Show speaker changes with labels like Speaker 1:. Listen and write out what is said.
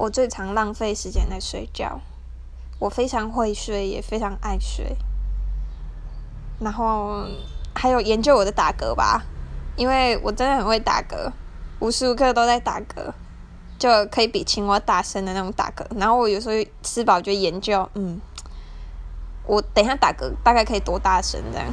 Speaker 1: 我最常浪费时间在睡觉。我非常会睡，也非常爱睡。然后还有研究我的打嗝吧，因为我真的很会打嗝，无时无刻都在打嗝，就可以比青蛙大声的那种打嗝。然后我有时候吃饱就研究，嗯，我等一下打嗝大概可以多大声这样。